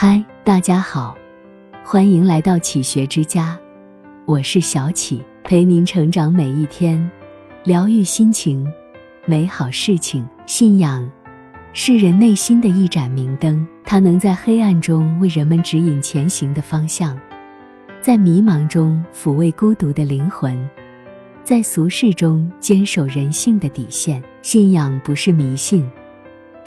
嗨，大家好，欢迎来到启学之家，我是小启，陪您成长每一天，疗愈心情，美好事情。信仰是人内心的一盏明灯，它能在黑暗中为人们指引前行的方向，在迷茫中抚慰孤独的灵魂，在俗世中坚守人性的底线。信仰不是迷信。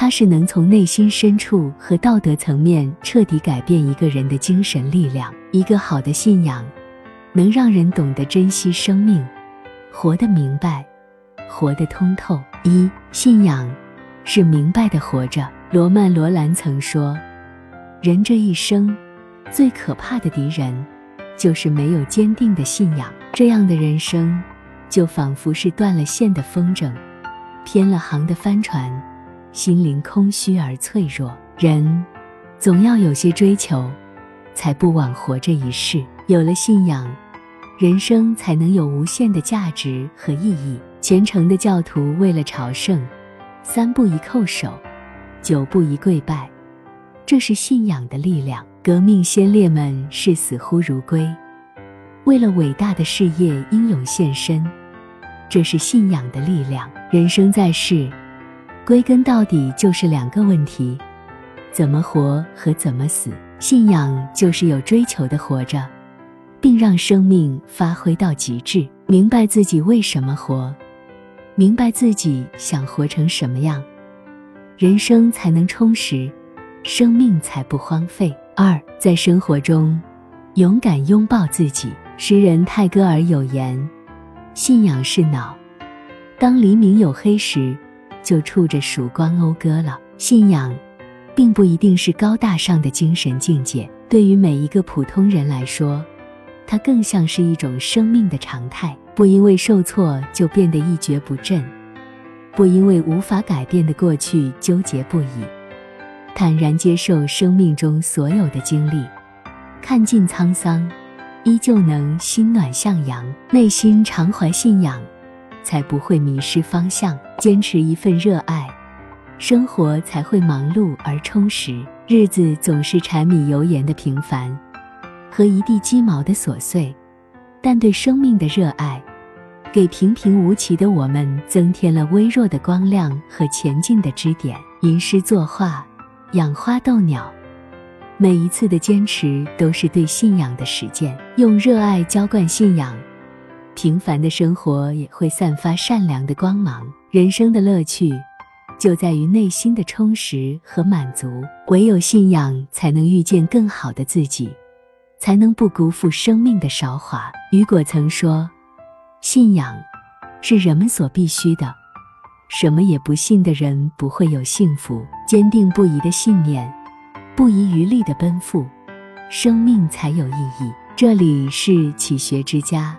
它是能从内心深处和道德层面彻底改变一个人的精神力量。一个好的信仰，能让人懂得珍惜生命，活得明白，活得通透。一信仰是明白的活着。罗曼·罗兰曾说：“人这一生最可怕的敌人，就是没有坚定的信仰。这样的人生，就仿佛是断了线的风筝，偏了航的帆船。”心灵空虚而脆弱，人总要有些追求，才不枉活这一世。有了信仰，人生才能有无限的价值和意义。虔诚的教徒为了朝圣，三步一叩首，九步一跪拜，这是信仰的力量。革命先烈们视死忽如归，为了伟大的事业英勇献身，这是信仰的力量。人生在世。归根到底就是两个问题：怎么活和怎么死。信仰就是有追求的活着，并让生命发挥到极致。明白自己为什么活，明白自己想活成什么样，人生才能充实，生命才不荒废。二，在生活中，勇敢拥抱自己。诗人泰戈尔有言：“信仰是脑，当黎明有黑时。”就触着曙光讴歌了。信仰，并不一定是高大上的精神境界，对于每一个普通人来说，它更像是一种生命的常态。不因为受挫就变得一蹶不振，不因为无法改变的过去纠结不已，坦然接受生命中所有的经历，看尽沧桑，依旧能心暖向阳，内心常怀信仰。才不会迷失方向，坚持一份热爱，生活才会忙碌而充实。日子总是柴米油盐的平凡，和一地鸡毛的琐碎，但对生命的热爱，给平平无奇的我们增添了微弱的光亮和前进的支点。吟诗作画，养花逗鸟，每一次的坚持都是对信仰的实践。用热爱浇灌信仰。平凡的生活也会散发善良的光芒。人生的乐趣，就在于内心的充实和满足。唯有信仰，才能遇见更好的自己，才能不辜负生命的韶华。雨果曾说：“信仰是人们所必须的。什么也不信的人，不会有幸福。坚定不移的信念，不遗余力的奔赴，生命才有意义。”这里是启学之家。